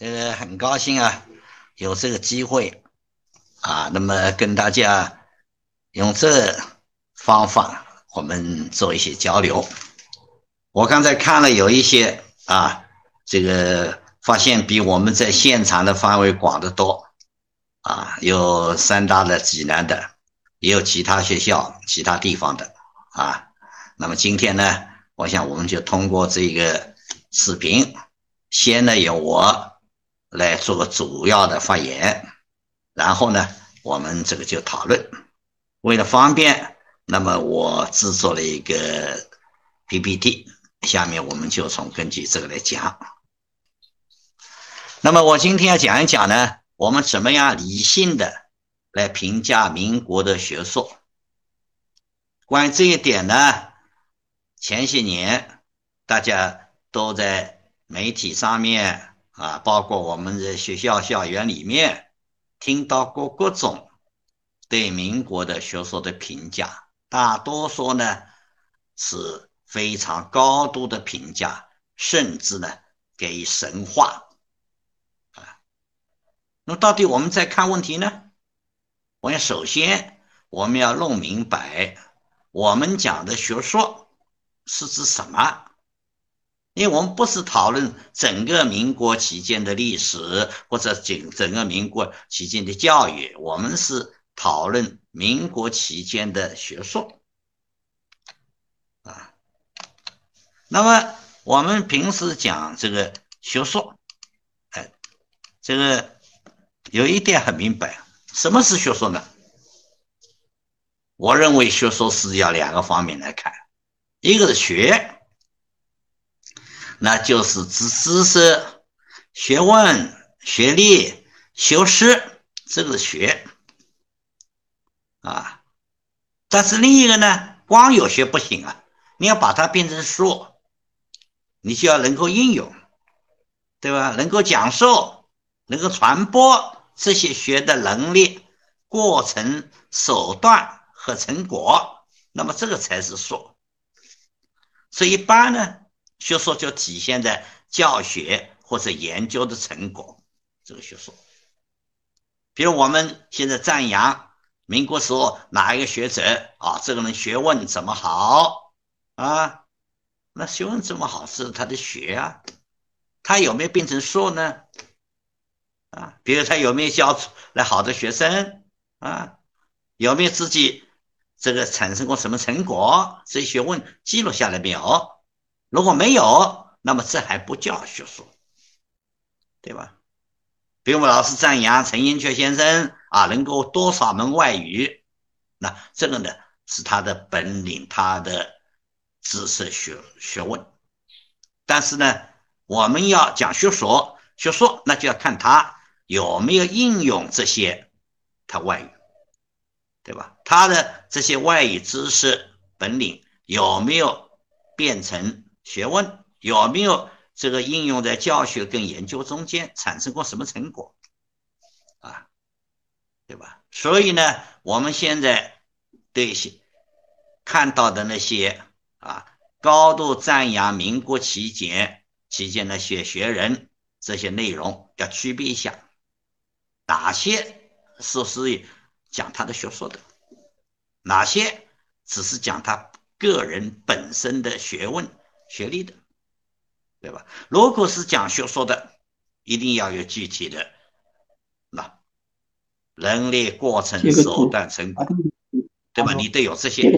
这个很高兴啊，有这个机会啊，那么跟大家用这方法，我们做一些交流。我刚才看了有一些啊，这个发现比我们在现场的范围广得多啊，有三大的、济南的，也有其他学校、其他地方的啊。那么今天呢，我想我们就通过这个视频，先呢由我。来做个主要的发言，然后呢，我们这个就讨论。为了方便，那么我制作了一个 PPT，下面我们就从根据这个来讲。那么我今天要讲一讲呢，我们怎么样理性的来评价民国的学术。关于这一点呢，前些年大家都在媒体上面。啊，包括我们在学校校园里面听到过各种对民国的学说的评价，大多数呢是非常高度的评价，甚至呢给予神话。啊，那到底我们在看问题呢？我想首先我们要弄明白，我们讲的学说是指什么。因为我们不是讨论整个民国期间的历史，或者整整个民国期间的教育，我们是讨论民国期间的学术啊。那么我们平时讲这个学术，哎，这个有一点很明白，什么是学术呢？我认为学术是要两个方面来看，一个是学。那就是知知识、学问、学历、修饰，这个是学啊。但是另一个呢，光有学不行啊，你要把它变成术，你就要能够应用，对吧？能够讲授、能够传播这些学的能力、过程、手段和成果，那么这个才是术。所以一般呢。学说就体现在教学或者研究的成果，这个学说。比如我们现在赞扬民国时候哪一个学者啊，这个人学问怎么好啊？那学问怎么好是他的学啊，他有没有变成硕呢？啊，比如他有没有教出来好的学生啊？有没有自己这个产生过什么成果？这些学问记录下来没有？如果没有，那么这还不叫学术，对吧？比如我们老师赞扬陈寅恪先生啊，能够多少门外语，那这个呢是他的本领，他的知识学学问。但是呢，我们要讲学说，学说那就要看他有没有应用这些他外语，对吧？他的这些外语知识本领有没有变成？学问有没有这个应用在教学跟研究中间产生过什么成果啊？对吧？所以呢，我们现在对些看到的那些啊，高度赞扬民国期间期间那些学人这些内容要区别一下，哪些是是讲他的学说的，哪些只是讲他个人本身的学问。学历的，对吧？如果是讲学说的，一定要有具体的那能力、过程、手段、成果，对吧？你得有这些，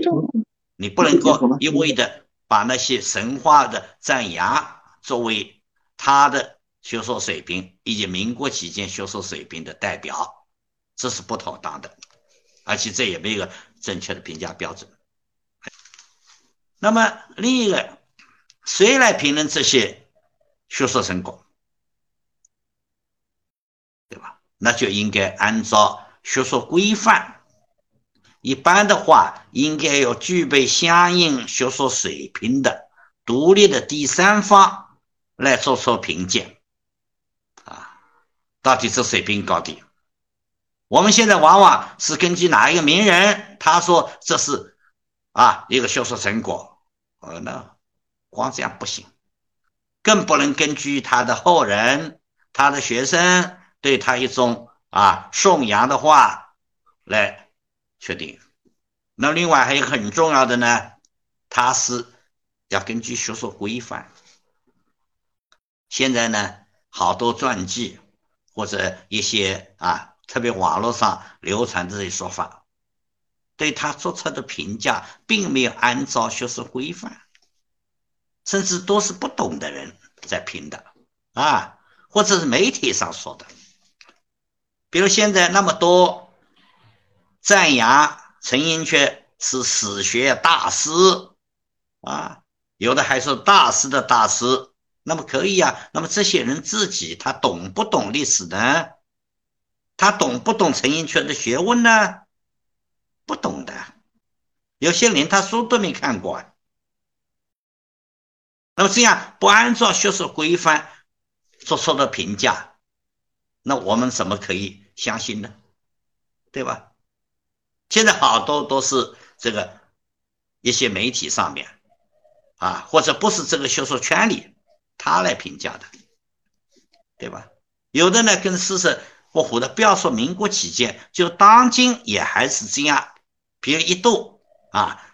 你不能够一味的把那些神话的赞扬作为他的学术水平以及民国期间学术水平的代表，这是不妥当的，而且这也没有正确的评价标准。那么另一个。谁来评论这些学术成果，对吧？那就应该按照学术规范。一般的话，应该有具备相应学术水平的独立的第三方来做出评价。啊，到底这水平高低？我们现在往往是根据哪一个名人，他说这是啊一个学术成果，呃，那。光这样不行，更不能根据他的后人他的学生对他一种啊颂扬的话来确定。那另外还有很重要的呢，他是要根据学术规范。现在呢，好多传记或者一些啊，特别网络上流传的这些说法，对他做出的评价并没有按照学术规范，甚至都是不懂的人在评的啊，或者是媒体上说的。比如现在那么多赞扬陈寅恪是史学大师啊，有的还是大师的大师。那么可以呀，那么这些人自己他懂不懂历史呢？他懂不懂陈寅恪的学问呢？不懂的，有些连他书都没看过。那么这样不按照学术规范做出的评价，那我们怎么可以相信呢？对吧？现在好多都是这个一些媒体上面啊，或者不是这个学术圈里。他来评价的，对吧？有的呢跟事实不符的，不要说民国期间，就当今也还是这样。比如一度啊，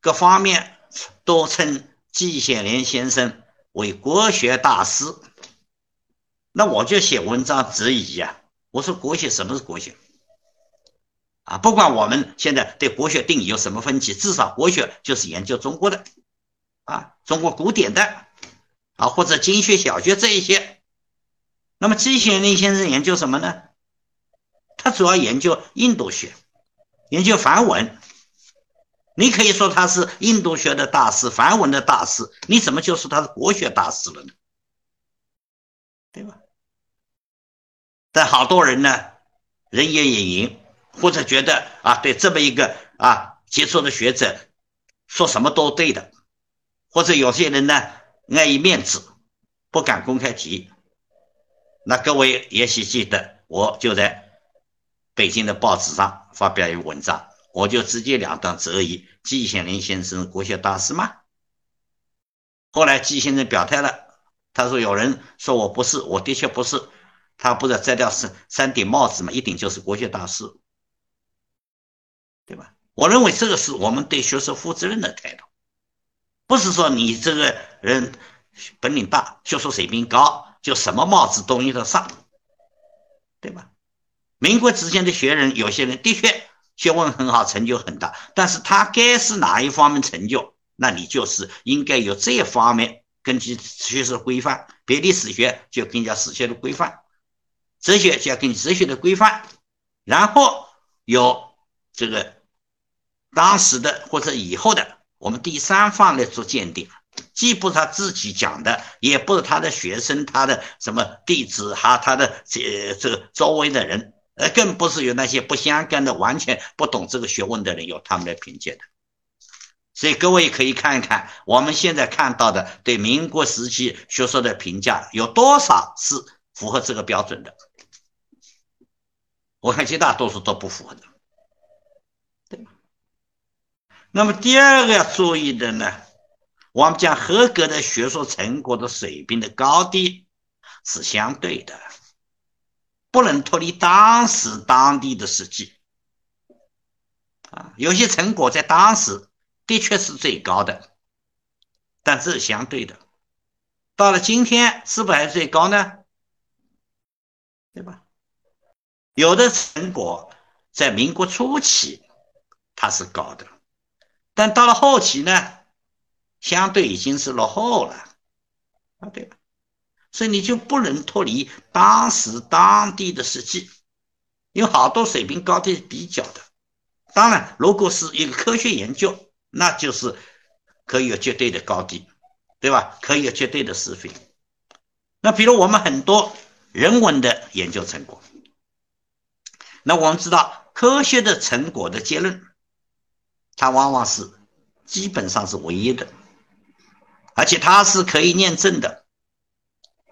各方面都称季羡林先生为国学大师，那我就写文章质疑呀。我说国学什么是国学？啊，不管我们现在对国学定义有什么分歧，至少国学就是研究中国的，啊，中国古典的。啊，或者经学、小学这一些，那么季羡林先生研究什么呢？他主要研究印度学，研究梵文。你可以说他是印度学的大师、梵文的大师，你怎么就说他是国学大师了呢？对吧？但好多人呢，人言也淫，或者觉得啊，对这么一个啊杰出的学者，说什么都对的，或者有些人呢。碍于面子，不敢公开提。那各位也许记得，我就在北京的报纸上发表一文章，我就直截了当质疑季羡林先生国学大师吗？后来季先生表态了，他说有人说我不是，我的确不是。他不是摘掉三三顶帽子嘛，一顶就是国学大师，对吧？我认为这个是我们对学术负责任的态度。不是说你这个人本领大、学术水平高，就什么帽子都用得上，对吧？民国之前的学人，有些人的确学问很好，成就很大，但是他该是哪一方面成就，那你就是应该有这方面根据学术规范，比如历史学就根据史学的规范，哲学就要根据哲学的规范，然后有这个当时的或者以后的。我们第三方来做鉴定，既不是他自己讲的，也不是他的学生、他的什么弟子哈，他的这这个周围的人，呃，更不是有那些不相干的、完全不懂这个学问的人有他们来评价的。所以各位可以看一看，我们现在看到的对民国时期学说的评价有多少是符合这个标准的？我看绝大多数都不符合的。那么第二个要注意的呢，我们讲合格的学术成果的水平的高低是相对的，不能脱离当时当地的实际。啊，有些成果在当时的确是最高的，但是相对的。到了今天，是不是还是最高呢？对吧？有的成果在民国初期它是高的。但到了后期呢，相对已经是落后了，啊，对吧？所以你就不能脱离当时当地的实际，有好多水平高低比较的。当然，如果是一个科学研究，那就是可以有绝对的高低，对吧？可以有绝对的是非。那比如我们很多人文的研究成果，那我们知道科学的成果的结论。它往往是基本上是唯一的，而且它是可以验证的，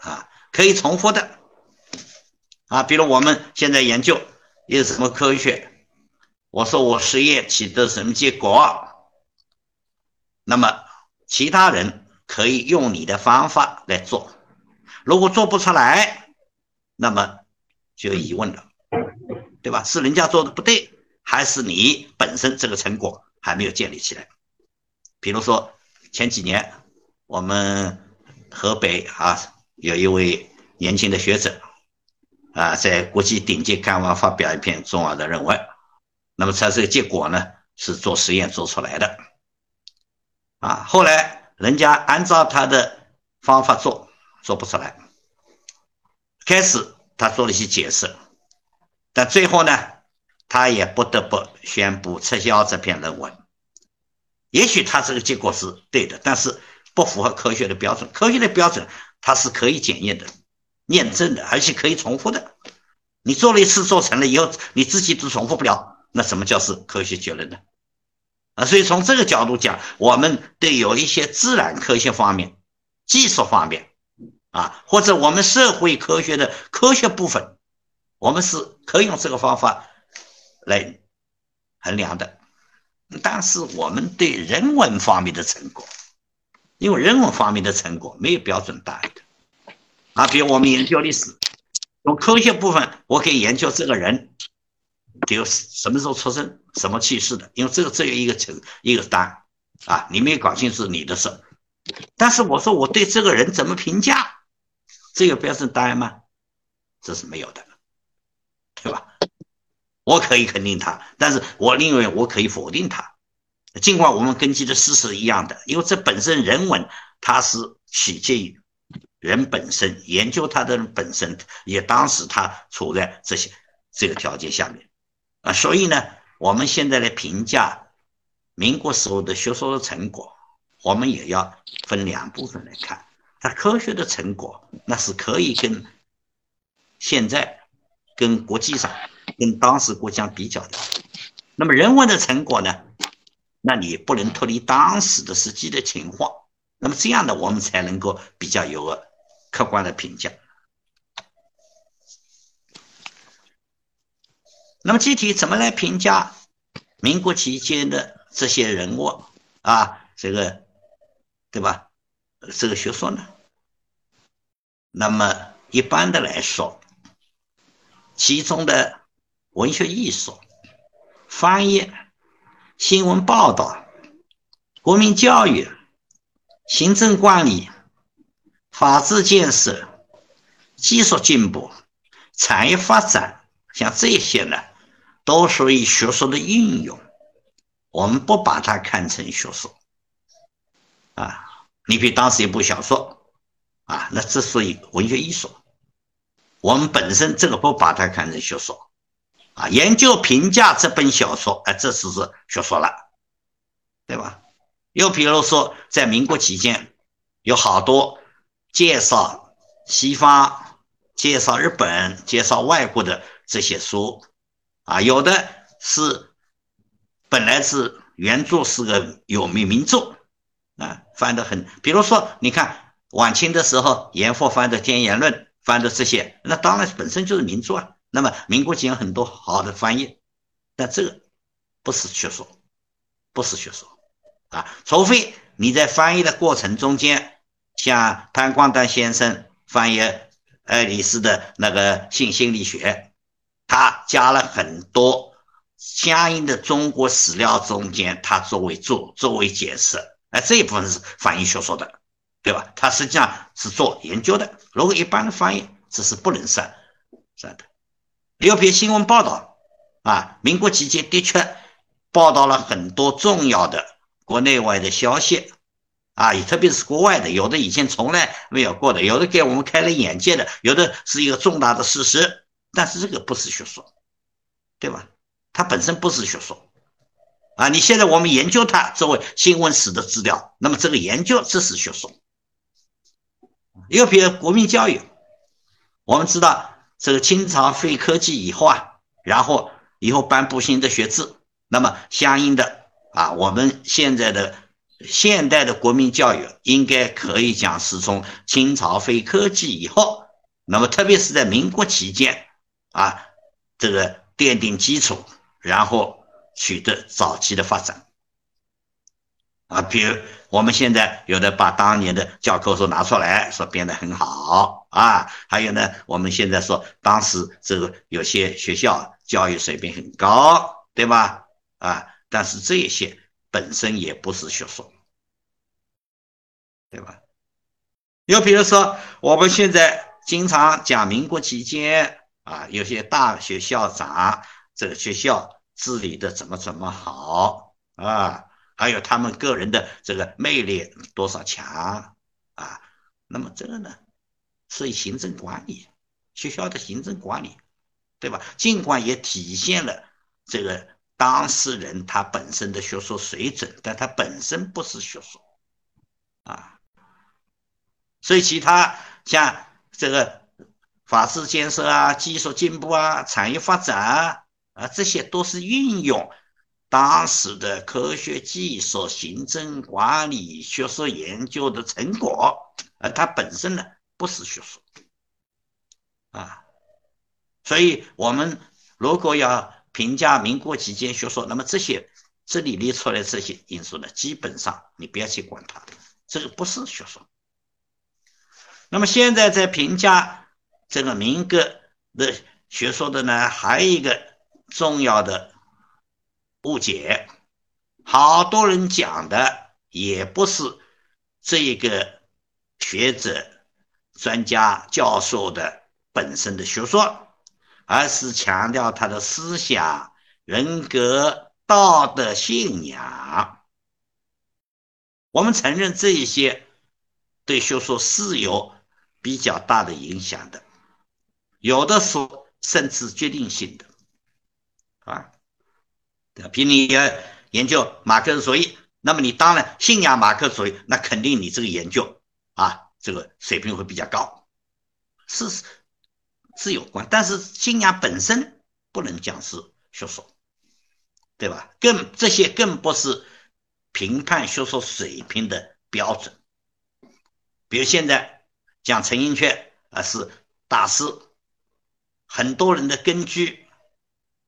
啊，可以重复的，啊，比如我们现在研究一个什么科学，我说我实验取得什么结果，那么其他人可以用你的方法来做，如果做不出来，那么就有疑问了，对吧？是人家做的不对，还是你本身这个成果还没有建立起来？比如说前几年我们河北啊有一位年轻的学者啊，在国际顶级刊物发表一篇重要的论文，那么他这个结果呢是做实验做出来的，啊，后来人家按照他的方法做，做不出来。开始他做了一些解释，但最后呢，他也不得不宣布撤销这篇论文。也许他这个结果是对的，但是不符合科学的标准。科学的标准它是可以检验的、验证的，而且可以重复的。你做了一次做成了以后，你自己都重复不了，那什么叫是科学结论呢？啊，所以从这个角度讲，我们对有一些自然科学方面、技术方面。啊，或者我们社会科学的科学部分，我们是可以用这个方法来衡量的。但是我们对人文方面的成果，因为人文方面的成果没有标准答案的。啊，比如我们研究历史，从科学部分，我可以研究这个人，比如什么时候出生，什么去世的，因为这个只有一个成一个答案。啊，你没有搞清楚你的事。但是我说我对这个人怎么评价？这有标准答案吗？这是没有的，对吧？我可以肯定他，但是我认为我可以否定他。尽管我们根据的事实一样的，因为这本身人文它是取决于人本身，研究他的本身也当时他处在这些这个条件下面啊，所以呢，我们现在来评价民国时候的学术的成果，我们也要分两部分来看。它科学的成果，那是可以跟现在、跟国际上、跟当时国家比较的。那么人文的成果呢？那你不能脱离当时的实际的情况。那么这样的，我们才能够比较有个客观的评价。那么具体怎么来评价民国期间的这些人物啊？这个，对吧？这个学说呢？那么一般的来说，其中的文学艺术、翻译、新闻报道、国民教育、行政管理、法治建设、技术进步、产业发展，像这些呢，都属于学术的应用。我们不把它看成学术啊。你比如当时一部小说，啊，那这属于文学艺术。我们本身这个不把它看成学术，啊，研究评价这本小说，哎，这是是学说了，对吧？又比如说，在民国期间，有好多介绍西方、介绍日本、介绍外国的这些书，啊，有的是本来是原著是个有名名著。啊，翻的很，比如说，你看晚清的时候，严复翻的《天演论》，翻的这些，那当然本身就是名著啊。那么民国间很多好的翻译，但这个不是学说，不是学说啊。除非你在翻译的过程中间，像潘光丹先生翻译爱丽丝的那个性心理学，他加了很多相应的中国史料中间，他作为作作为解释。哎，这一部分是翻译学说的，对吧？他实际上是做研究的。如果一般的翻译，这是不能算算的。有篇新闻报道啊，民国期间的确报道了很多重要的国内外的消息啊，特别是国外的，有的以前从来没有过的，有的给我们开了眼界的，有的是一个重大的事实。但是这个不是学说，对吧？它本身不是学说。啊，你现在我们研究它作为新闻史的资料，那么这个研究这是学说。又比如国民教育，我们知道这个清朝废科举以后啊，然后以后颁布新的学制，那么相应的啊，我们现在的现代的国民教育应该可以讲是从清朝废科举以后，那么特别是在民国期间啊，这个奠定基础，然后。取得早期的发展，啊，比如我们现在有的把当年的教科书拿出来说编得很好啊，还有呢，我们现在说当时这个有些学校教育水平很高，对吧？啊，但是这些本身也不是学术，对吧？又比如说我们现在经常讲民国期间啊，有些大学校长这个学校治理的怎么怎么好啊。还有他们个人的这个魅力多少强啊？那么这个呢，是行政管理学校的行政管理，对吧？尽管也体现了这个当事人他本身的学术水准，但他本身不是学术啊。所以其他像这个法治建设啊、技术进步啊、产业发展啊啊，这些都是运用。当时的科学技术、行政管理、学术研究的成果，呃，它本身呢不是学术，啊，所以我们如果要评价民国期间学术，那么这些这里列出来这些因素呢，基本上你不要去管它，这个不是学术。那么现在在评价这个民革的学说的呢，还有一个重要的。误解，好多人讲的也不是这一个学者、专家、教授的本身的学说，而是强调他的思想、人格、道德、信仰。我们承认这一些对学说是有比较大的影响的，有的说甚至决定性的，啊。比你要研究马克思主义，那么你当然信仰马克思主义，那肯定你这个研究啊，这个水平会比较高，是是有关。但是信仰本身不能讲是学说，对吧？更这些更不是评判学术水平的标准。比如现在讲陈寅恪啊是大师，很多人的根据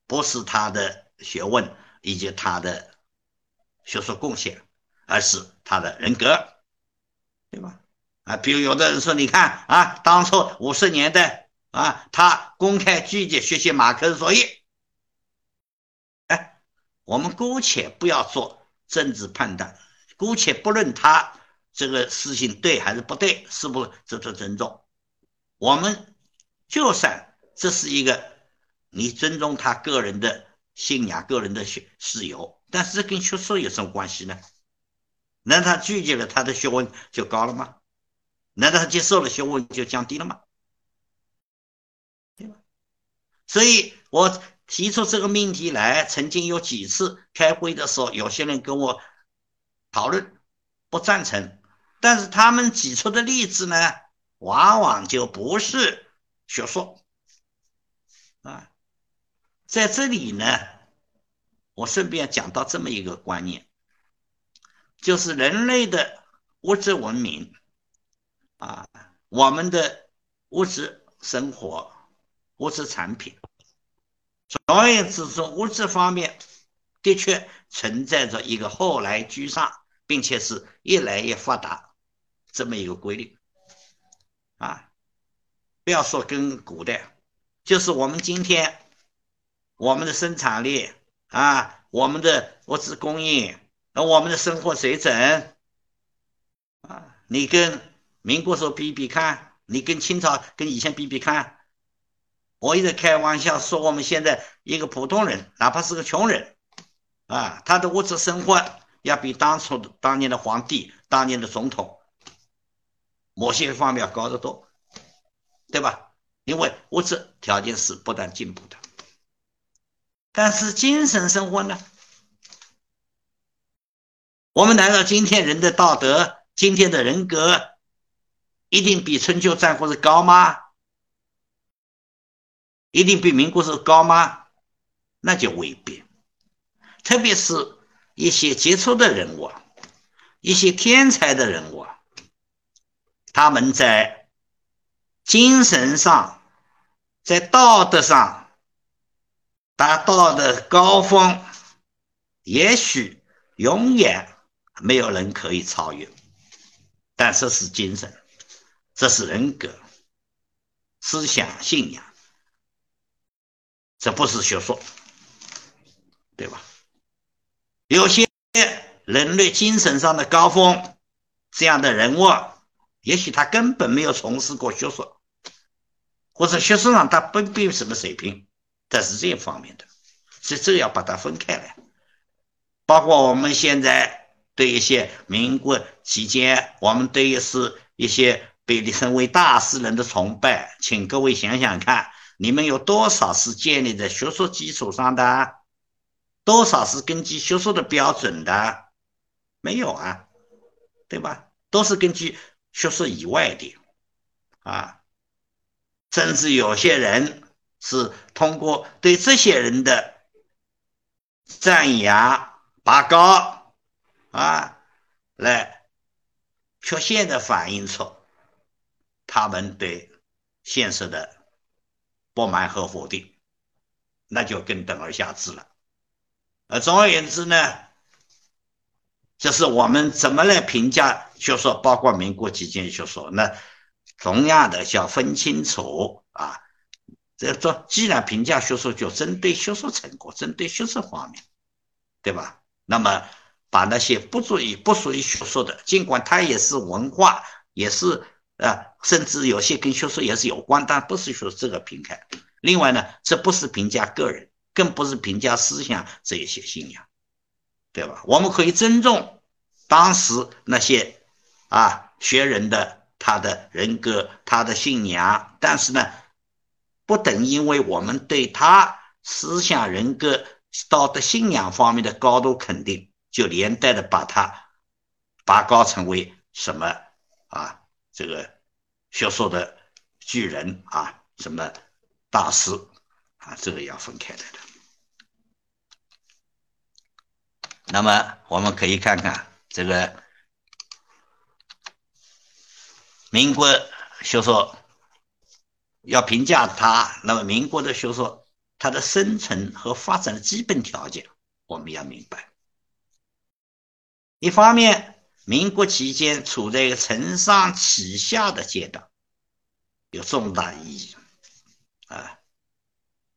不是他的。学问以及他的学术贡献，而是他的人格，对吧？啊，比如有的人说，你看啊，当初五十年代啊，他公开拒绝学习马克思主义。哎，我们姑且不要做政治判断，姑且不论他这个事情对还是不对，是不值得尊重？我们就算这是一个你尊重他个人的。信仰个人的学自由，但是跟学术有什么关系呢？难道他拒绝了他的学问就高了吗？难道他接受了学问就降低了吗？对吧？所以我提出这个命题来，曾经有几次开会的时候，有些人跟我讨论不赞成，但是他们举出的例子呢，往往就不是学术啊。在这里呢，我顺便讲到这么一个观念，就是人类的物质文明啊，我们的物质生活、物质产品，总而言之，从物质方面的确存在着一个后来居上，并且是越来越发达这么一个规律啊。不要说跟古代，就是我们今天。我们的生产力啊，我们的物质供应，那我们的生活水准啊，你跟民国时候比比看，你跟清朝跟以前比比看。我一直开玩笑说，我们现在一个普通人，哪怕是个穷人啊，他的物质生活要比当初的当年的皇帝、当年的总统某些方面要高得多，对吧？因为物质条件是不断进步的。但是精神生活呢？我们难道今天人的道德、今天的人格，一定比春秋战国时高吗？一定比民国时高吗？那就未必。特别是一些杰出的人物，一些天才的人物，他们在精神上，在道德上。达到的高峰，也许永远没有人可以超越。但这是精神，这是人格、思想、信仰，这不是学说，对吧？有些人类精神上的高峰，这样的人物，也许他根本没有从事过学说，或者学术上他不必什么水平，这是这一方面的，所以这要把它分开来。包括我们现在对一些民国期间，我们对于是一些被立称为大诗人的崇拜，请各位想想看，你们有多少是建立在学术基础上的？多少是根据学术的标准的？没有啊，对吧？都是根据学术以外的啊，甚至有些人是通过对这些人的赞扬。拔高啊，来确切的反映出他们对现实的不满和否定，那就更等而下之了。呃，总而言之呢，这是我们怎么来评价学说，包括民国期间学说。那同样的，要分清楚啊，这做既然评价学术，就针对学术成果，针对学术方面，对吧？那么，把那些不属于不属于学术的，尽管它也是文化，也是啊，甚至有些跟学术也是有关，但不是说这个平台。另外呢，这不是评价个人，更不是评价思想这一些信仰，对吧？我们可以尊重当时那些啊学人的他的人格、他的信仰，但是呢，不等因为我们对他思想人格。道德信仰方面的高度肯定，就连带的把他拔高成为什么啊？这个学术的巨人啊，什么大师啊？这个要分开来的。那么我们可以看看这个民国学说，要评价他，那么民国的学说。它的生存和发展的基本条件，我们要明白。一方面，民国期间处在一个承上启下的阶段，有重大意义。啊，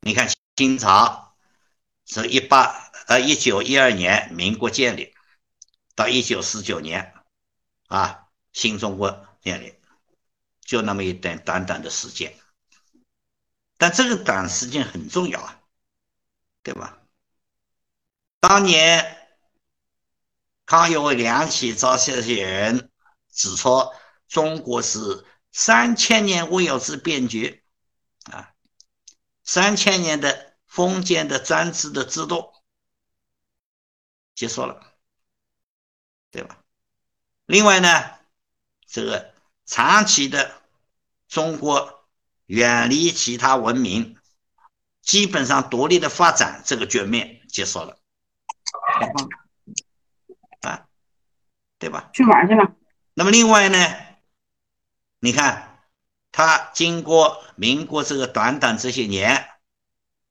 你看，清朝从一八呃一九一二年民国建立，到一九四九年，啊，新中国建立，就那么一段短短的时间。但这个短时间很重要啊，对吧？当年康有为、梁启超这些人指出，中国是三千年未有之变局啊，三千年的封建的专制的制度结束了，对吧？另外呢，这个长期的中国。远离其他文明，基本上独立的发展这个局面结束了，啊，对吧？去玩去了。那么另外呢，你看，他经过民国这个短短这些年，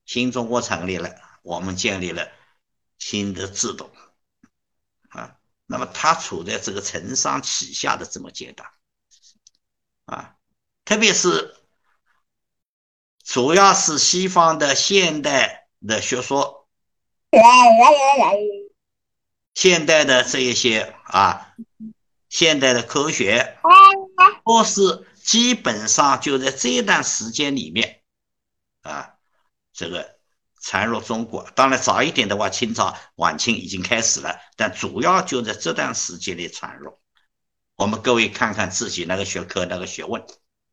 新中国成立了，我们建立了新的制度，啊，那么他处在这个承上启下的这么阶段，啊，特别是。主要是西方的现代的学说，现代的这一些啊，现代的科学，都是基本上就在这一段时间里面啊，这个传入中国。当然早一点的话，清朝晚清已经开始了，但主要就在这段时间里传入。我们各位看看自己那个学科那个学问，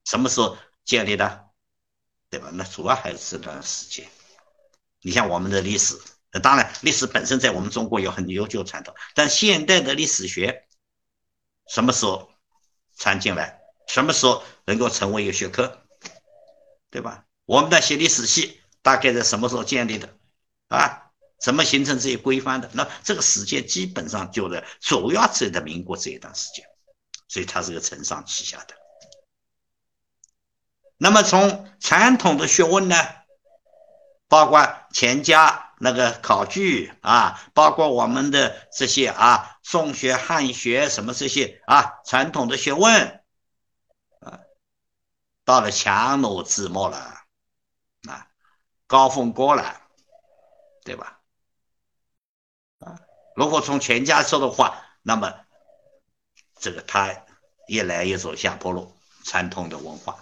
什么时候建立的？对吧？那主要还是这段时间。你像我们的历史，当然历史本身在我们中国有很悠久传统，但现代的历史学什么时候传进来？什么时候能够成为一个学科？对吧？我们的学历史系大概在什么时候建立的？啊，怎么形成这些规范的？那这个时间基本上就在主要是在民国这一段时间，所以它是个承上启下的。那么从传统的学问呢，包括钱家那个考据啊，包括我们的这些啊，宋学、汉学什么这些啊，传统的学问啊，到了强弩之末了啊，高峰过了，对吧？啊，如果从全家说的话，那么这个他越来越走下坡路，传统的文化。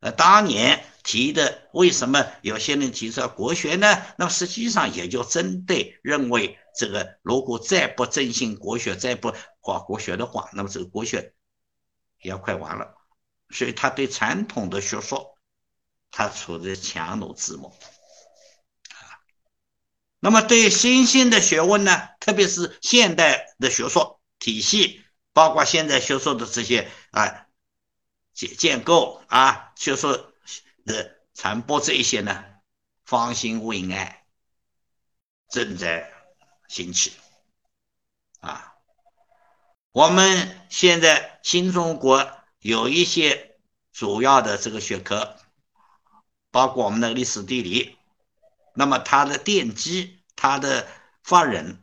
呃，当年提的为什么有些人提出国学呢？那么实际上也就针对认为这个如果再不振兴国学，再不搞国学的话，那么这个国学也要快完了。所以他对传统的学说，他处在强弩之末啊。那么对新兴的学问呢，特别是现代的学说体系，包括现在学说的这些啊。建建构啊，学说的传播这一些呢，方兴未艾，正在兴起啊。我们现在新中国有一些主要的这个学科，包括我们的历史地理，那么它的奠基、它的发人，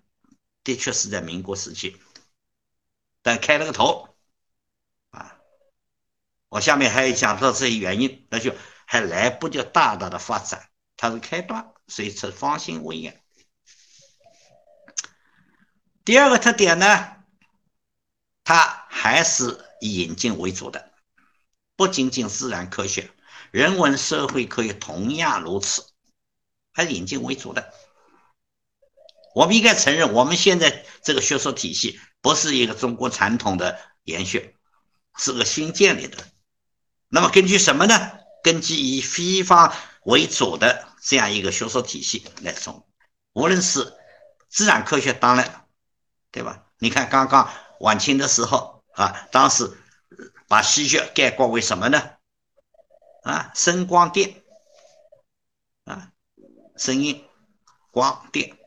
的确是在民国时期，但开了个头。我下面还要讲到这些原因，那就还来不及大大的发展，它是开端，所以是方兴未艾。第二个特点呢，它还是以引进为主的，不仅仅自然科学、人文社会科学同样如此，还是引进为主的。我们应该承认，我们现在这个学术体系不是一个中国传统的延续，是个新建立的。那么根据什么呢？根据以西方为主的这样一个学说体系来从，无论是自然科学，当然，对吧？你看刚刚晚清的时候啊，当时把西学概括为什么呢？啊，声光电，啊，声音、光电，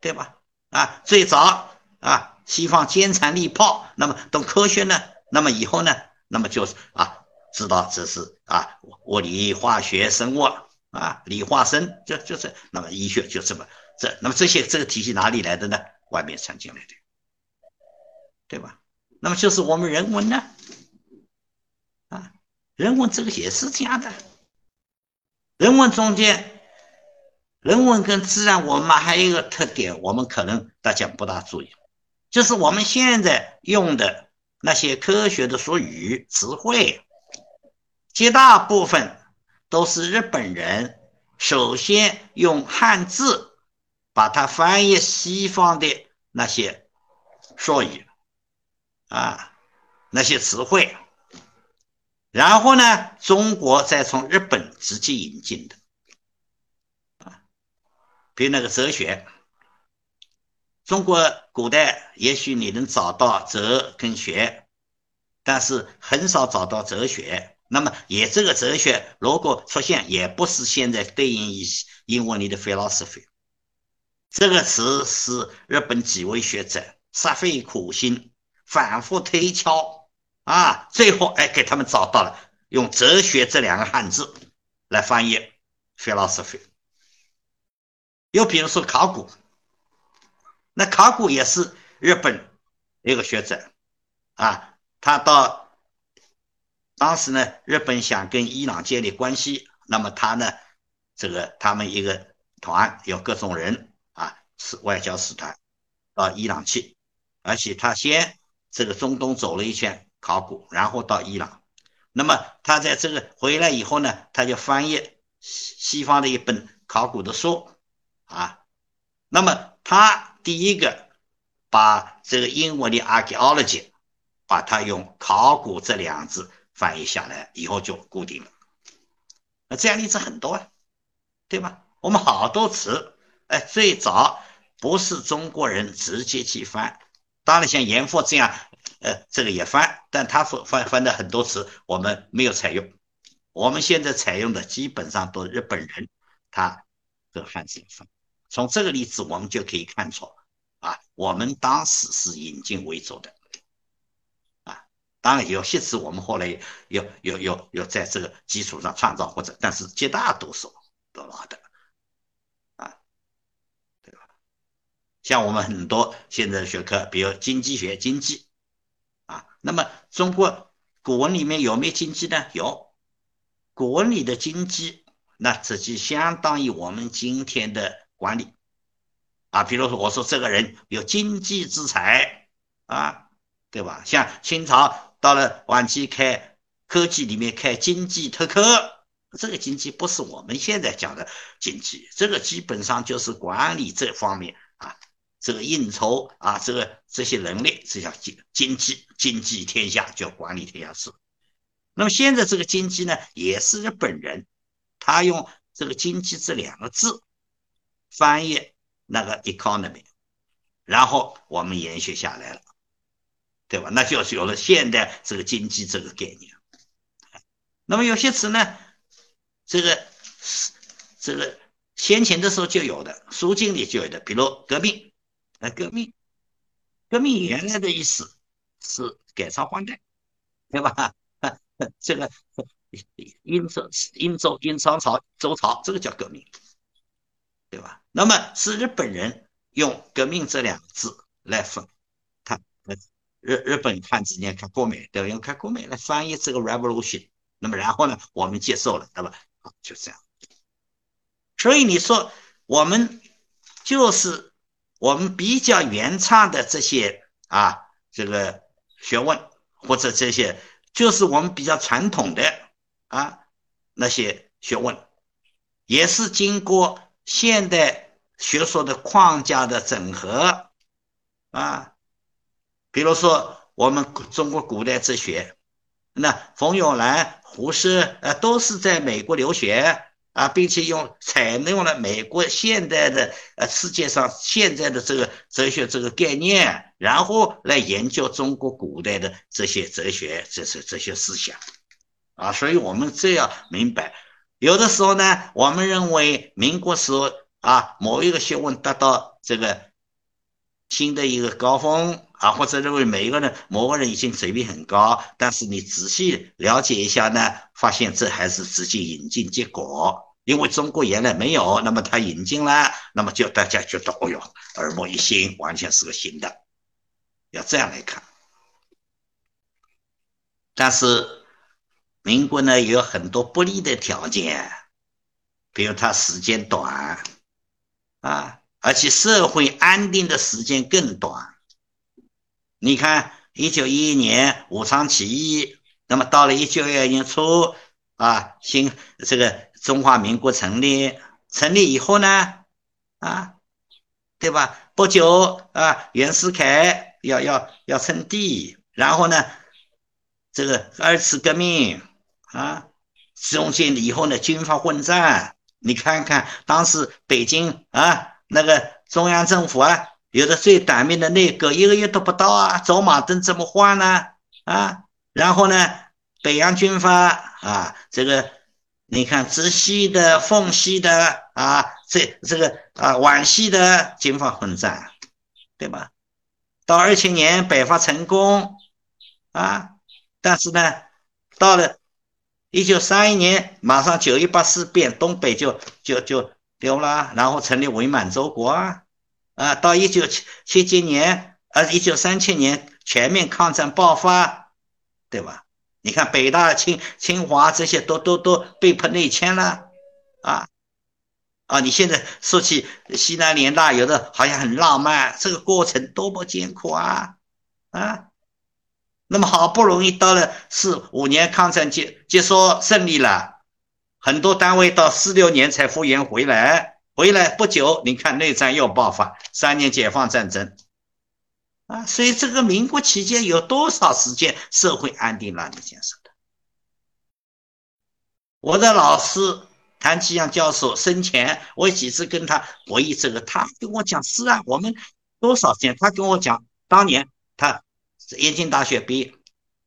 对吧？啊，最早啊，西方坚船利炮，那么懂科学呢？那么以后呢？那么就是啊。知道这是啊，物理、化学、生物啊，理化生就就是，那么医学就这么这，那么这些这个体系哪里来的呢？外面传进来的，对吧？那么就是我们人文呢，啊，人文这个也是这样的，人文中间，人文跟自然，我们还有一个特点，我们可能大家不大注意，就是我们现在用的那些科学的术语词汇。绝大部分都是日本人首先用汉字把它翻译西方的那些术语啊，那些词汇，然后呢，中国再从日本直接引进的啊，比如那个哲学，中国古代也许你能找到哲跟学，但是很少找到哲学。那么，也这个哲学如果出现，也不是现在对应于英文里的 philosophy 这个词，是日本几位学者煞费苦心，反复推敲啊，最后哎给他们找到了用哲学这两个汉字来翻译 philosophy。又比如说考古，那考古也是日本一个学者啊，他到。当时呢，日本想跟伊朗建立关系，那么他呢，这个他们一个团有各种人啊，是外交使团到伊朗去，而且他先这个中东走了一圈考古，然后到伊朗。那么他在这个回来以后呢，他就翻译西西方的一本考古的书啊。那么他第一个把这个英文的 archaeology，把它用考古这两字。翻译下来以后就固定了，那这样例子很多啊，对吧？我们好多词，哎，最早不是中国人直接去翻，当然像严复这样，呃，这个也翻，但他翻翻翻的很多词我们没有采用，我们现在采用的基本上都日本人他的汉字翻。从这个例子我们就可以看出，啊，我们当时是引进为主的。当然，有些词我们后来要、要、要、要在这个基础上创造或者，但是绝大多数都老的啊。对吧像我们很多现在的学科，比如经济学、经济啊。那么中国古文里面有没有经济呢？有，古文里的经济，那这就相当于我们今天的管理啊。比如说，我说这个人有经济之才啊，对吧？像清朝到了晚期开科技里面开经济特科。这个经济不是我们现在讲的经济，这个基本上就是管理这方面啊，这个应酬啊，这个这些能力，这叫经经济，经济天下叫管理天下事。那么现在这个经济呢，也是日本人，他用这个经济这两个字翻译那个 economy，然后我们延续下来了，对吧？那就是有了现代这个经济这个概念。那么有些词呢？这个是这个先前的时候就有的，书经里就有的，比如革命，啊，革命，革命原来的意思是改朝换代，对吧？这个殷周、殷周、殷商朝、周朝，这个叫革命，对吧？那么是日本人用革命这两个字来分，日日本汉字念看国美，对吧？用看国美来翻译这个 revolution，那么然后呢，我们接受了，对吧？就这样，所以你说我们就是我们比较原创的这些啊，这个学问或者这些，就是我们比较传统的啊那些学问，也是经过现代学说的框架的整合啊，比如说我们中国古代哲学，那冯友兰。胡适呃都是在美国留学啊，并且用采用了美国现代的呃世界上现在的这个哲学这个概念，然后来研究中国古代的这些哲学这些这些思想啊，所以我们这样明白，有的时候呢，我们认为民国时候啊某一个学问达到这个新的一个高峰。啊，或者认为每一个人某个人已经水平很高，但是你仔细了解一下呢，发现这还是直接引进结果。因为中国原来没有，那么他引进了，那么就大家觉得，哦哟，耳目一新，完全是个新的，要这样来看。但是民国呢，也有很多不利的条件，比如它时间短，啊，而且社会安定的时间更短。你看，一九一一年武昌起义，那么到了一九二二年初啊，新这个中华民国成立，成立以后呢，啊，对吧？不久啊，袁世凯要要要称帝，然后呢，这个二次革命啊，中间以后呢，军阀混战，你看看当时北京啊，那个中央政府啊。有的最短命的内阁一个月都不到啊，走马灯怎么换呢？啊，然后呢，北洋军阀啊，这个你看直系的、奉系的啊，这这个啊皖系的军阀混战，对吧？到二七年北伐成功啊，但是呢，到了一九三一年，马上九一八事变，东北就就就丢了，然后成立伪满洲国啊。啊，到一九七七几年，呃，一九三七年全面抗战爆发，对吧？你看北大、清清华这些都都都被迫内迁了，啊啊！你现在说起西南联大，有的好像很浪漫，这个过程多么艰苦啊啊！那么好不容易到了四五年抗战结结束胜利了，很多单位到四六年才复员回来。回来不久，你看内战又爆发，三年解放战争，啊，所以这个民国期间有多少时间社会安定让你建设的？我的老师谭其阳教授生前，我几次跟他回忆这个，他跟我讲是啊，我们多少天，他跟我讲，当年他燕京大学毕业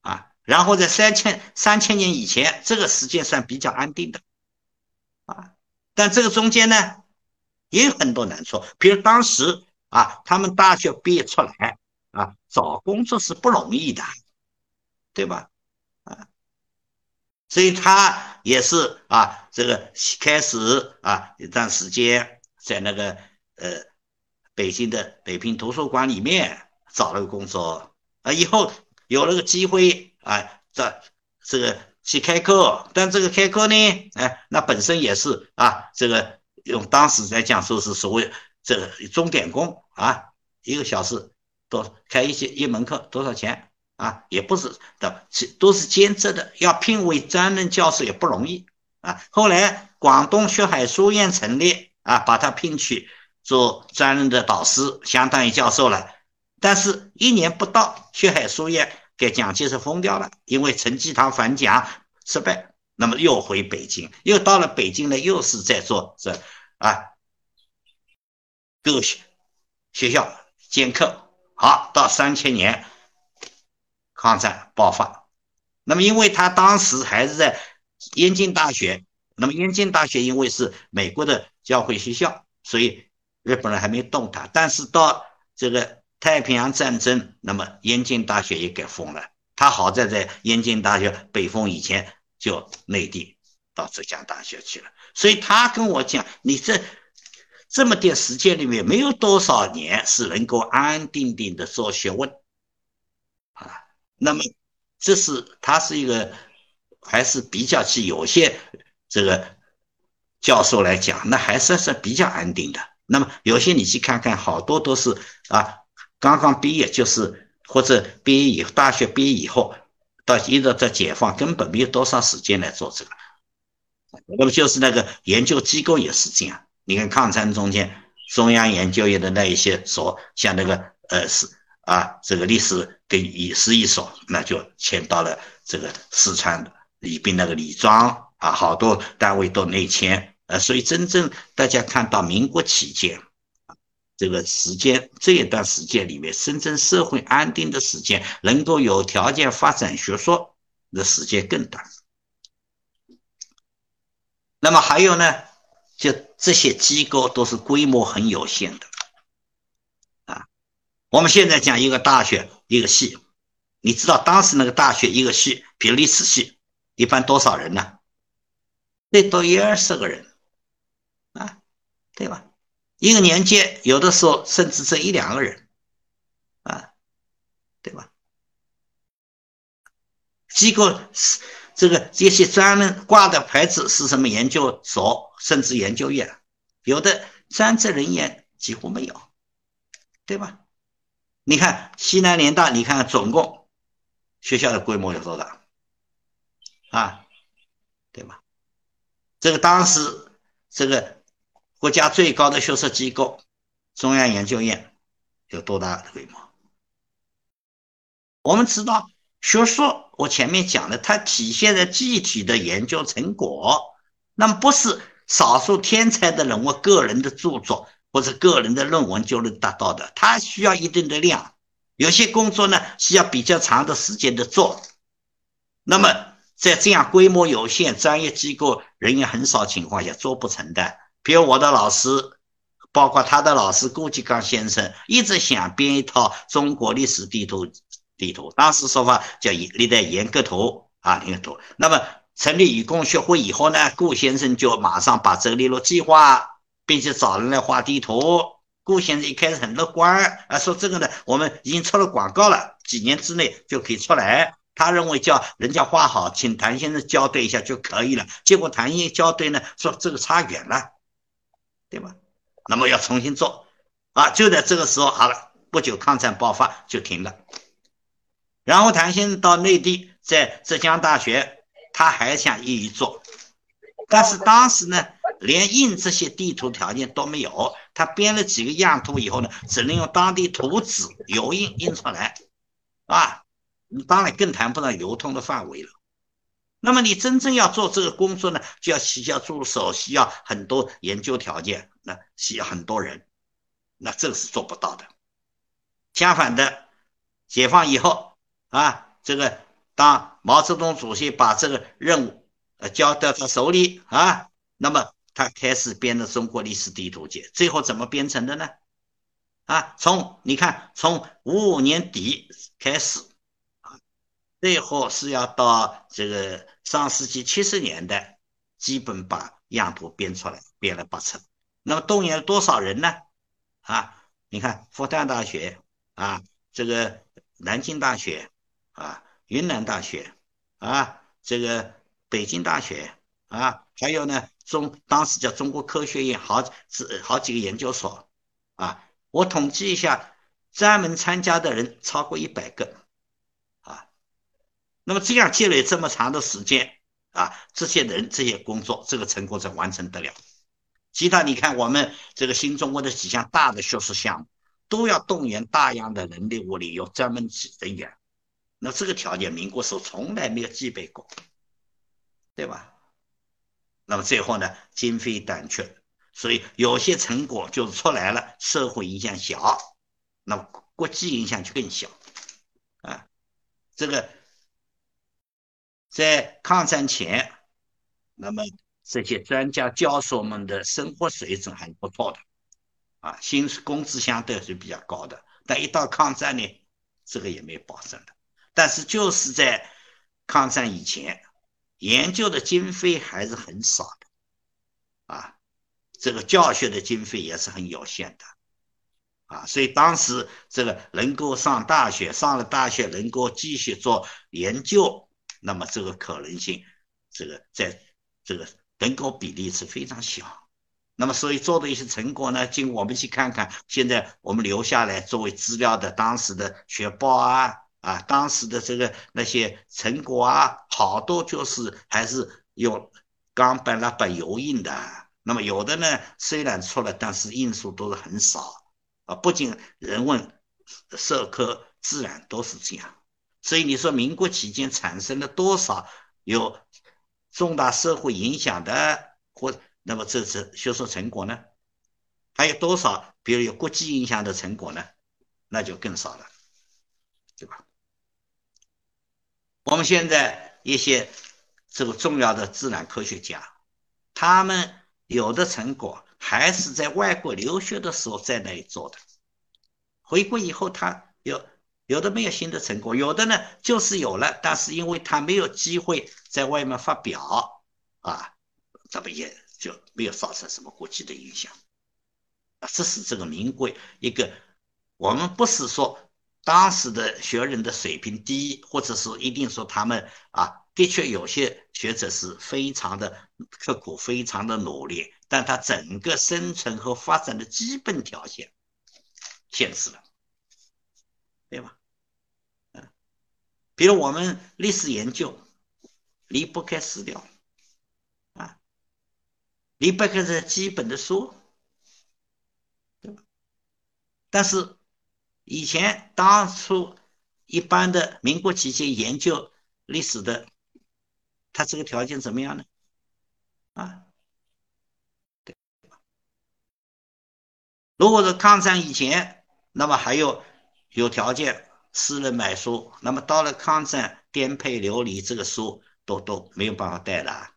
啊，然后在三千三千年以前，这个时间算比较安定的，啊，但这个中间呢？也有很多难处，比如当时啊，他们大学毕业出来啊，找工作是不容易的，对吧？啊，所以他也是啊，这个开始啊，一段时间在那个呃北京的北平图书馆里面找了个工作。啊，以后有了个机会啊，这这个去开课，但这个开课呢，哎，那本身也是啊，这个用当时来讲说是所谓这个钟点工啊，一个小时多开一些一门课多少钱啊？也不是的，都是兼职的，要聘为专任教授也不容易啊。后来广东学海书院成立啊，把他聘去。做专任的导师，相当于教授了。但是，一年不到，学海书院给蒋介石封掉了，因为陈济棠反蒋失败，那么又回北京，又到了北京呢，又是在做这啊各学学校兼课。好，到三千年，抗战爆发。那么，因为他当时还是在燕京大学，那么燕京大学因为是美国的教会学校，所以。日本人还没动他，但是到这个太平洋战争，那么燕京大学也给封了。他好在在燕京大学被封以前就内地到浙江大学去了，所以他跟我讲，你这这么点时间里面，没有多少年是能够安安定定的做学问啊。那么这是他是一个还是比较起有些这个教授来讲，那还算是比较安定的。那么有些你去看看，好多都是啊，刚刚毕业就是或者毕业以，大学毕业以后，到一直到解放，根本没有多少时间来做这个。那么就是那个研究机构也是这样。你看抗战中间，中央研究院的那一些所，像那个呃是啊，这个历史跟历史一所，那就迁到了这个四川宜宾那个李庄啊，好多单位都内迁。呃，所以真正大家看到民国期间，这个时间这一段时间里面，深圳社会安定的时间，能够有条件发展学说的时间更短。那么还有呢，就这些机构都是规模很有限的，啊，我们现在讲一个大学一个系，你知道当时那个大学一个系，比如历史系，一般多少人呢？最多一二十个人。啊，对吧？一个年级有的时候甚至这一两个人，啊，对吧？机构是这个这些专门挂的牌子是什么研究所，甚至研究院，有的专职人员几乎没有，对吧？你看西南联大，你看总共学校的规模有多大？啊，对吧？这个当时这个。国家最高的学术机构，中央研究院有多大的规模？我们知道，学术我前面讲的，它体现在具体的研究成果，那么不是少数天才的人物个人的著作或者个人的论文就能达到的，它需要一定的量。有些工作呢，需要比较长的时间的做。那么在这样规模有限、专业机构人员很少情况下，做不成的。比如我的老师，包括他的老师顾颉刚先生，一直想编一套中国历史地图。地图当时说法叫《历代沿革图》啊，沿革图。那么成立以工学会以后呢，顾先生就马上把这个列入计划，并且找人来画地图。顾先生一开始很乐观啊，说这个呢，我们已经出了广告了，几年之内就可以出来。他认为叫人家画好，请谭先生校对一下就可以了。结果谭先生校对呢，说这个差远了。对吧？那么要重新做啊！就在这个时候，好了，不久抗战爆发就停了。然后谭先生到内地，在浙江大学，他还想一一做，但是当时呢，连印这些地图条件都没有。他编了几个样图以后呢，只能用当地图纸油印印出来啊，当然更谈不上流通的范围了。那么你真正要做这个工作呢，就要需要助手，需要很多研究条件，那需要很多人，那这个是做不到的。相反的，解放以后啊，这个当毛泽东主席把这个任务呃交到他手里啊，那么他开始编的中国历史地图集，最后怎么编成的呢？啊，从你看，从五五年底开始。最后是要到这个上世纪七十年代，基本把样图编出来，编了八册。那么动员了多少人呢？啊，你看复旦大学啊，这个南京大学啊，云南大学啊，这个北京大学啊，还有呢中当时叫中国科学院，好几好几个研究所啊，我统计一下，专门参加的人超过一百个。那么这样积累这么长的时间啊，这些人这些工作，这个成果才完成得了。其他你看，我们这个新中国的几项大的学术项目，都要动员大量的人力物力，有专门人员。那这个条件，民国时候从来没有具备过，对吧？那么最后呢，经费短缺，所以有些成果就出来了，社会影响小，那么国际影响就更小啊。这个在抗战前，那么。这些专家教授们的生活水准还是不错的，啊，薪工资相对是比较高的。但一到抗战呢，这个也没保证的。但是就是在抗战以前，研究的经费还是很少的，啊，这个教学的经费也是很有限的，啊，所以当时这个能够上大学，上了大学能够继续做研究，那么这个可能性，这个在这个。人口比例是非常小，那么所以做的一些成果呢，经我们去看看，现在我们留下来作为资料的当时的学报啊啊，当时的这个那些成果啊，好多就是还是用钢板、蜡板油印的。那么有的呢，虽然出了，但是印数都是很少啊。不仅人文、社科、自然都是这样，所以你说民国期间产生了多少有？重大社会影响的，或那么这次学术成果呢？还有多少？比如有国际影响的成果呢？那就更少了，对吧？我们现在一些这个重要的自然科学家，他们有的成果还是在外国留学的时候在那里做的，回国以后他有。有的没有新的成果，有的呢就是有了，但是因为他没有机会在外面发表啊，那么也就没有造成什么国际的影响啊。这是这个民贵一个，我们不是说当时的学人的水平低，或者是一定说他们啊，的确有些学者是非常的刻苦，非常的努力，但他整个生存和发展的基本条件限制了，对吧？比如我们历史研究离不开史料啊，离不开这基本的书，对吧？但是以前当初一般的民国期间研究历史的，他这个条件怎么样呢？啊，对如果是抗战以前，那么还有有条件。私人买书，那么到了抗战，颠沛流离，这个书都都没有办法带了。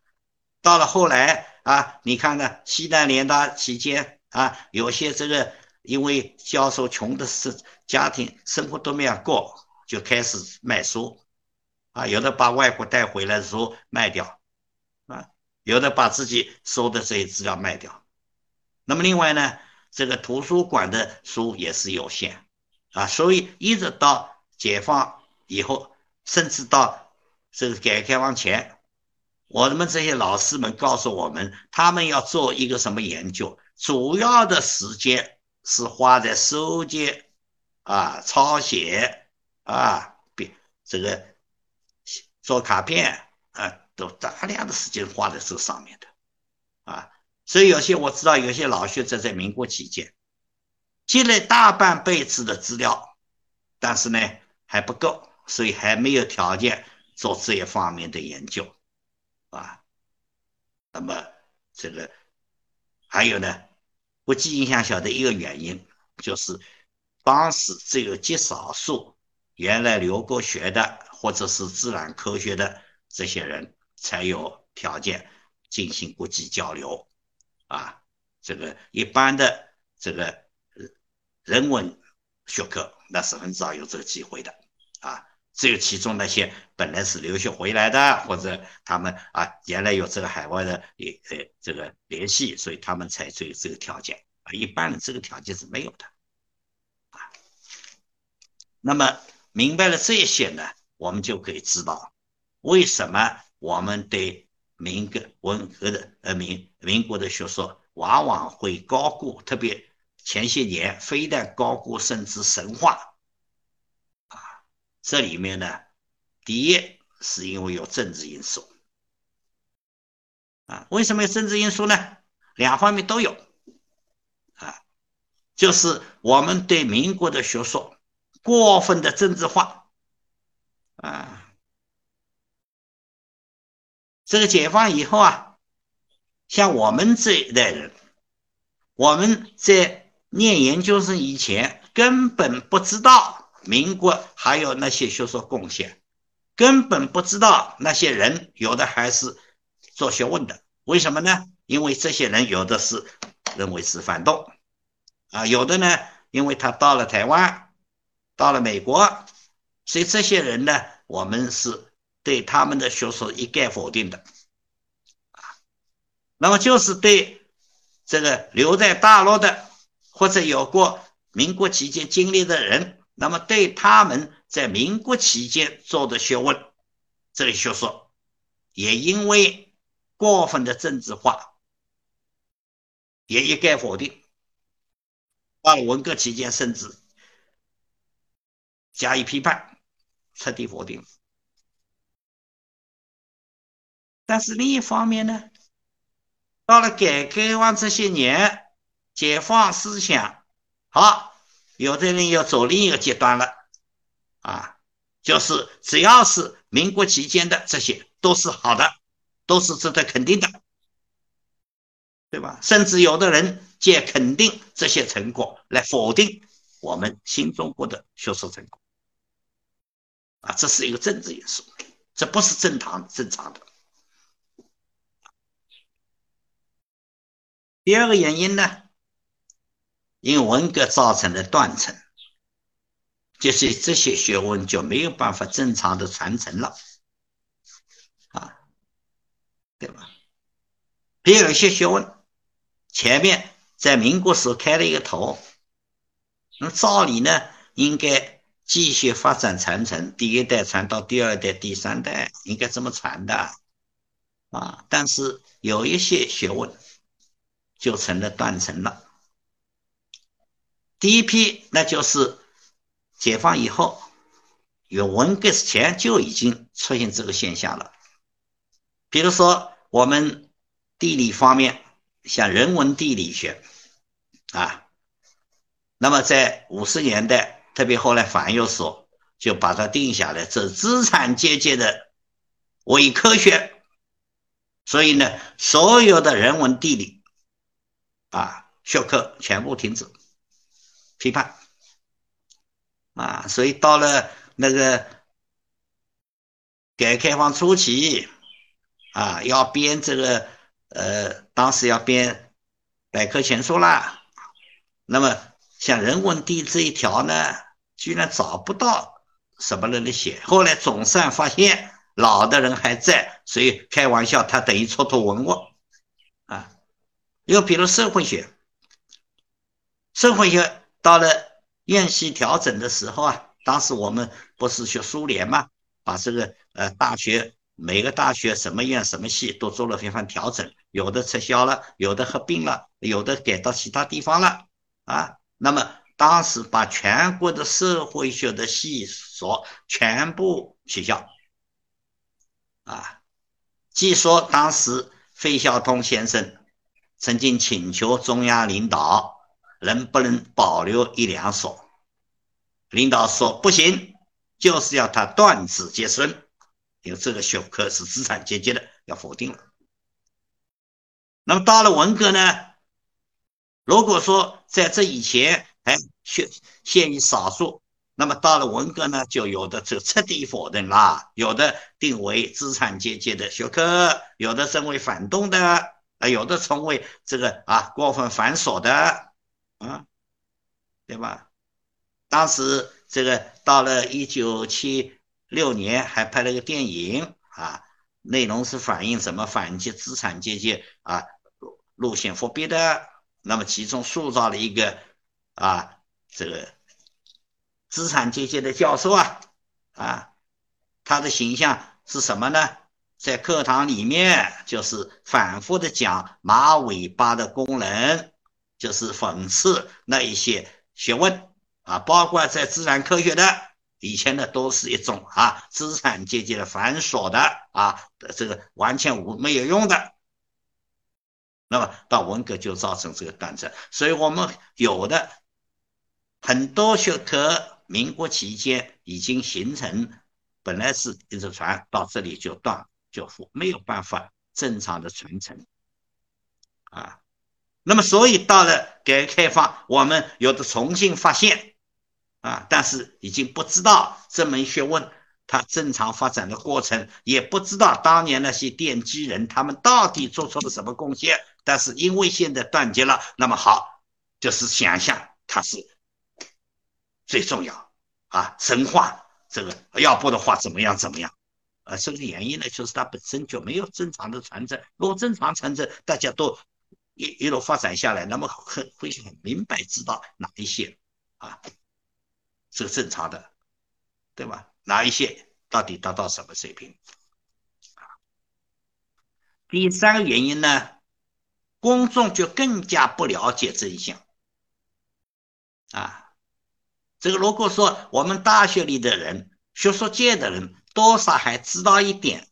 到了后来啊，你看看西南联大期间啊，有些这个因为教授穷的是家庭生活都没有过，就开始卖书啊，有的把外国带回来的书卖掉啊，有的把自己收的这些资料卖掉。那么另外呢，这个图书馆的书也是有限。啊，所以一直到解放以后，甚至到这个改革开放前，我们这些老师们告诉我们，他们要做一个什么研究，主要的时间是花在收集、啊抄写、啊比这个做卡片啊，都大量的时间花在这上面的，啊，所以有些我知道有些老学者在民国期间。积累大半辈子的资料，但是呢还不够，所以还没有条件做这一方面的研究，啊，那么这个还有呢，国际影响小的一个原因就是，当时只有极少数原来留过学的或者是自然科学的这些人才有条件进行国际交流，啊，这个一般的这个。人文学科那是很少有这个机会的啊，只有其中那些本来是留学回来的，或者他们啊原来有这个海外的联呃这个联系，所以他们才有这个条件啊，一般人这个条件是没有的啊。那么明白了这些呢，我们就可以知道为什么我们对民革文革的呃民民国的学说往往会高估，特别前些年非但高估，甚至神话啊。这里面呢，第一是因为有政治因素啊。为什么有政治因素呢？两方面都有啊，就是我们对民国的学说。过分的政治化，啊，这个解放以后啊，像我们这一代人，我们在念研究生以前，根本不知道民国还有那些学术贡献，根本不知道那些人有的还是做学问的，为什么呢？因为这些人有的是认为是反动，啊，有的呢，因为他到了台湾。到了美国，所以这些人呢，我们是对他们的学术一概否定的，啊，那么就是对这个留在大陆的或者有过民国期间经历的人，那么对他们在民国期间做的学问，这个学说也因为过分的政治化，也一概否定。到了文革期间，甚至。加以批判，彻底否定。但是另一方面呢，到了改革开放这些年，解放思想好，有的人要走另一个极端了，啊，就是只要是民国期间的这些都是好的，都是值得肯定的，对吧？甚至有的人借肯定这些成果来否定我们新中国的学术成果。啊，这是一个政治因素，这不是正常正常的。第二个原因呢，因为文革造成的断层，就是这些学问就没有办法正常的传承了，啊，对吧？也有一些学问，前面在民国时开了一个头，那照理呢，应该。继续发展传承，第一代传到第二代、第三代，应该这么传的啊？但是有一些学问就成了断层了。第一批那就是解放以后，有文革前就已经出现这个现象了。比如说我们地理方面，像人文地理学啊，那么在五十年代。特别后来反右所，就把它定下来，这资产阶级的伪科学。所以呢，所有的人文地理啊学科全部停止批判啊。所以到了那个改革开放初期啊，要编这个呃，当时要编百科全书啦。那么像人文地这一条呢？居然找不到什么人来写，后来总算发现老的人还在，所以开玩笑，他等于蹉跎文物啊。又比如社会学，社会学到了院系调整的时候啊，当时我们不是学苏联嘛，把这个呃大学每个大学什么院什么系都做了非常调整，有的撤销了，有的合并了，有的改到其他地方了啊，那么。当时把全国的社会学的系所全部取消，啊，据说当时费孝通先生曾经请求中央领导能不能保留一两所，领导说不行，就是要他断子绝孙，因为这个学科是资产阶级的，要否定了。那么到了文革呢？如果说在这以前，哎，限限于少数。那么到了文革呢，就有的就彻底否认啦，有的定为资产阶级的学科，有的称为反动的，啊，有的称为这个啊过分繁琐的，啊，对吧？当时这个到了一九七六年，还拍了个电影啊，内容是反映什么反击资产阶级啊路线伏笔的，那么其中塑造了一个。啊，这个资产阶级的教授啊，啊，他的形象是什么呢？在课堂里面就是反复的讲马尾巴的功能，就是讽刺那一些学问啊，包括在自然科学的以前的都是一种啊资产阶级的繁琐的啊这个完全无没有用的。那么到文革就造成这个断层，所以我们有的很多学科，民国期间已经形成，本来是一只船到这里就断。就没有办法正常的传承啊，那么所以到了改革开放，我们有的重新发现啊，但是已经不知道这门学问它正常发展的过程，也不知道当年那些奠基人他们到底做出了什么贡献。但是因为现在断绝了，那么好，就是想象它是最重要啊，神话这个，要不的话怎么样怎么样。啊，这个原因呢，就是它本身就没有正常的传承。如果正常传承，大家都一一路发展下来，那么很会很明白知道哪一些啊是正常的，对吧？哪一些到底达到什么水平？啊，第三个原因呢，公众就更加不了解真相。啊，这个如果说我们大学里的人、学术界的人。多少还知道一点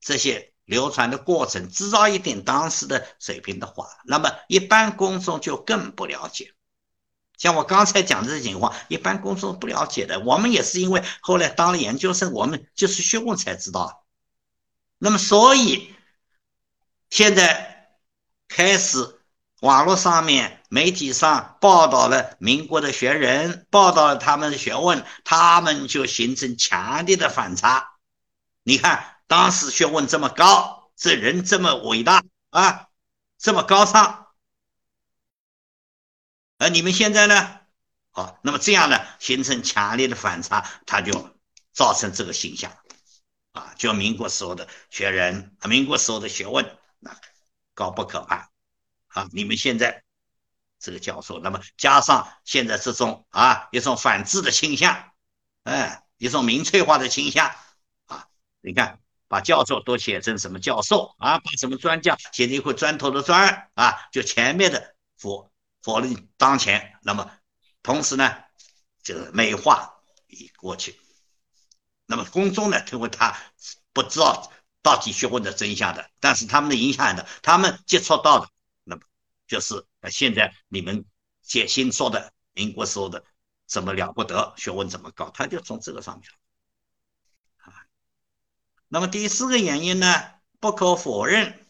这些流传的过程，知道一点当时的水平的话，那么一般公众就更不了解。像我刚才讲的这情况，一般公众不了解的。我们也是因为后来当了研究生，我们就是学问才知道。那么，所以现在开始。网络上面、媒体上报道了民国的学人，报道了他们的学问，他们就形成强烈的反差。你看，当时学问这么高，这人这么伟大啊，这么高尚，而你们现在呢？好，那么这样呢，形成强烈的反差，他就造成这个形象啊，就民国时候的学人，民国时候的学问，那高不可攀。啊，你们现在这个教授，那么加上现在这种啊一种反制的倾向，哎，一种民粹化的倾向啊，你看把教授都写成什么教授啊，把什么专家写成一块砖头的砖啊，就前面的否否认当前，那么同时呢，就美化已过去，那么公众呢，认为他不知道到底学问的真相的，但是他们的影响的，他们接触到的。那么就是现在你们写新说的民国时候的怎么了不得，学问怎么高，他就从这个上面。那么第四个原因呢，不可否认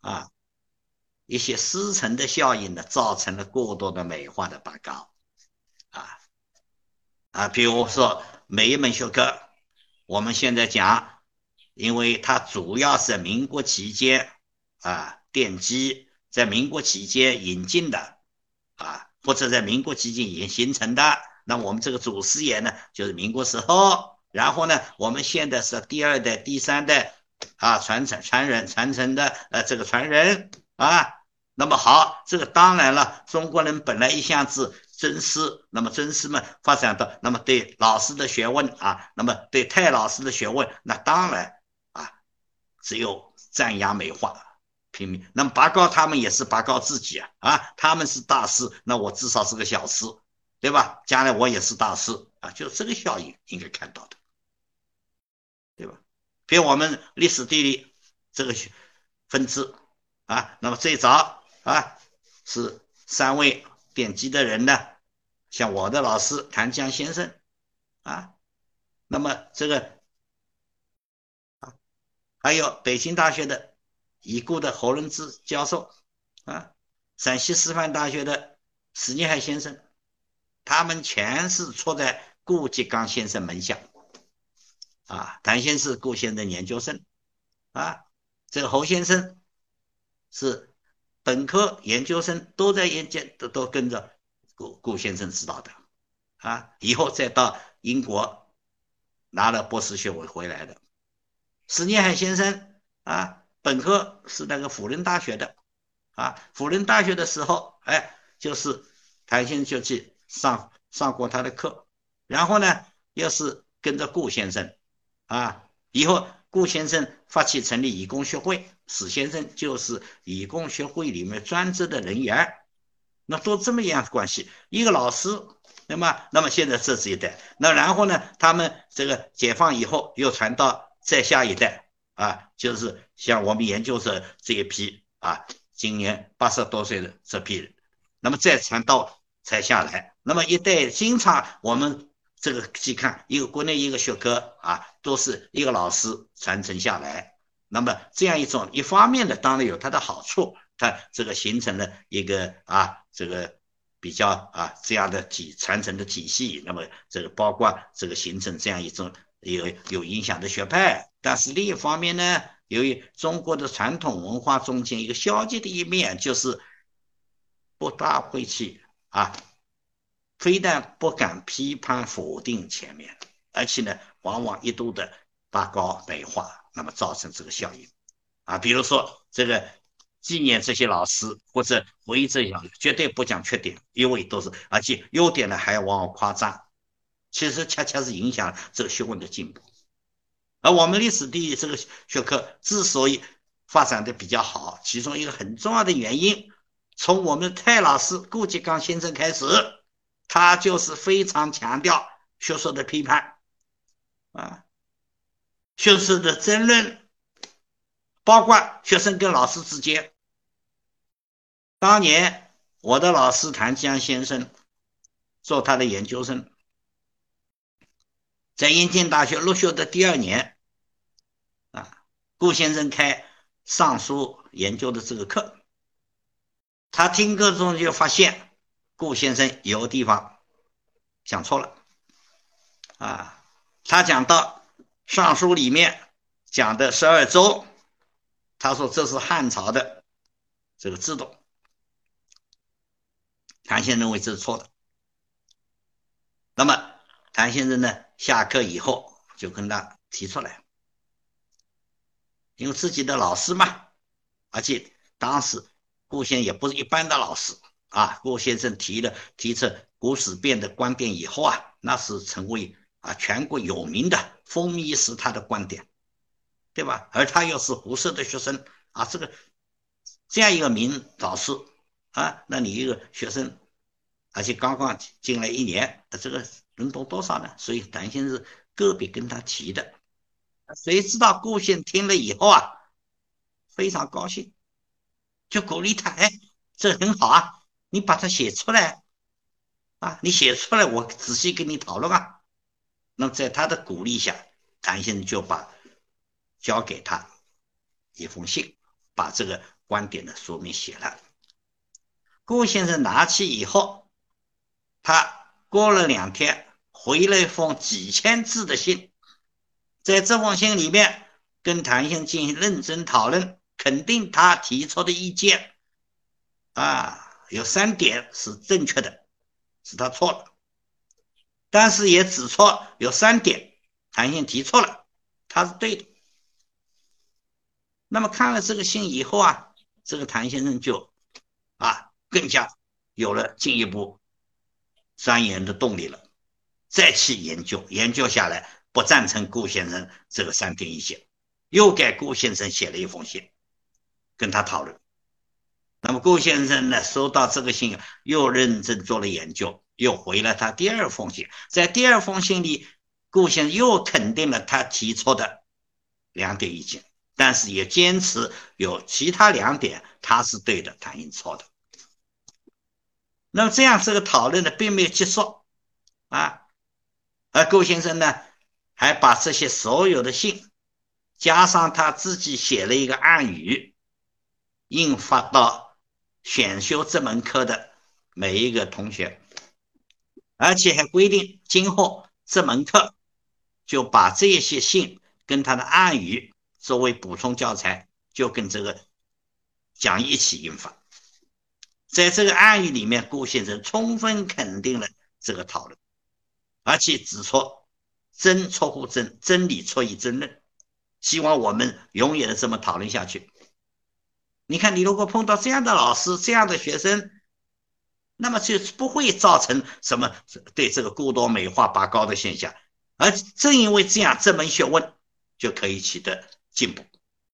啊，一些师承的效应呢，造成了过多的美化的拔高啊啊，比如说每一门学科，我们现在讲，因为它主要是民国期间啊奠基。在民国期间引进的，啊，或者在民国期间已经形成的，那我们这个祖师爷呢，就是民国时候，然后呢，我们现在是第二代、第三代，啊，传承、传人、传承的，呃，这个传人，啊，那么好，这个当然了，中国人本来一向是尊师，那么尊师们发展到，那么对老师的学问啊，那么对太老师的学问，那当然啊，只有赞扬美化。拼命，那么拔高他们也是拔高自己啊啊！他们是大师，那我至少是个小师，对吧？将来我也是大师啊，就这个效应应该看到的，比我们历史地理这个分支啊，那么最早啊是三位奠基的人呢，像我的老师谭江先生啊，那么这个啊还有北京大学的。已故的侯仁志教授啊，陕西师范大学的史尼海先生，他们全是出在顾颉刚先生门下啊。谭先生顾先生研究生啊，这个侯先生是本科研究生，都在研究，都都跟着顾顾先生指导的啊。以后再到英国拿了博士学位回来的史尼海先生啊。本科是那个辅仁大学的，啊，辅仁大学的时候，哎，就是谭先生就去上上过他的课，然后呢，又是跟着顾先生啊，以后顾先生发起成立义工学会，史先生就是义工学会里面专职的人员，那都这么样的关系，一个老师，那么那么现在这是一代，那然后呢，他们这个解放以后又传到再下一代啊，就是像我们研究生这一批啊，今年八十多岁的这批人，那么再传到才下来，那么一代经常我们。这个去看一个国内一个学科啊，都是一个老师传承下来。那么这样一种一方面的，当然有它的好处，它这个形成了一个啊，这个比较啊这样的体传承的体系。那么这个包括这个形成这样一种有有影响的学派。但是另一方面呢，由于中国的传统文化中间一个消极的一面，就是不大会去啊。非但不敢批判否定前面，而且呢，往往一度的拔高美化，那么造成这个效应啊。比如说这个纪念这些老师或者回忆这些，绝对不讲缺点，因为都是而且优点呢还要往往夸张，其实恰恰是影响这个学问的进步。而我们历史地理这个学科之所以发展的比较好，其中一个很重要的原因，从我们泰老师顾颉刚先生开始。他就是非常强调学术的批判，啊，学术的争论，包括学生跟老师之间。当年我的老师谭江先生做他的研究生，在燕京大学入学的第二年，啊，顾先生开尚书研究的这个课，他听课中就发现。顾先生有个地方讲错了啊，他讲到《尚书》里面讲的十二州，他说这是汉朝的这个制度，谭先生认为这是错的。那么谭先生呢，下课以后就跟他提出来，因为自己的老师嘛，而且当时顾先也不是一般的老师。啊，顾先生提了提出古史辨的观点以后啊，那是成为啊全国有名的风靡一时他的观点，对吧？而他又是胡适的学生啊，这个这样一个名导师啊，那你一个学生，而且刚刚进来一年，这个能懂多少呢？所以谭先生个别跟他提的，谁知道顾先听了以后啊，非常高兴，就鼓励他，哎，这很好啊。你把它写出来啊！你写出来，我仔细跟你讨论啊。那么在他的鼓励下，谭先生就把交给他一封信，把这个观点的说明写了。顾先生拿起以后，他过了两天回了一封几千字的信，在这封信里面跟谭先生进行认真讨论，肯定他提出的意见啊。有三点是正确的，是他错了，但是也指出有三点谭先提错了，他是对的。那么看了这个信以后啊，这个谭先生就啊更加有了进一步钻研的动力了，再去研究，研究下来不赞成顾先生这个三点意见，又给顾先生写了一封信，跟他讨论。那么顾先生呢，收到这个信，又认真做了研究，又回了他第二封信。在第二封信里，顾先生又肯定了他提出的两点意见，但是也坚持有其他两点他是对的，谭英错的。那么这样这个讨论呢，并没有结束啊。而顾先生呢，还把这些所有的信，加上他自己写了一个暗语，印发到。选修这门课的每一个同学，而且还规定今后这门课就把这些信跟他的暗语作为补充教材，就跟这个讲义一起印发。在这个暗语里面，顾先生充分肯定了这个讨论，而且指出真出乎真，真理出于真论，希望我们永远的这么讨论下去。你看，你如果碰到这样的老师、这样的学生，那么就不会造成什么对这个过多美化拔高的现象。而正因为这样，这门学问就可以取得进步。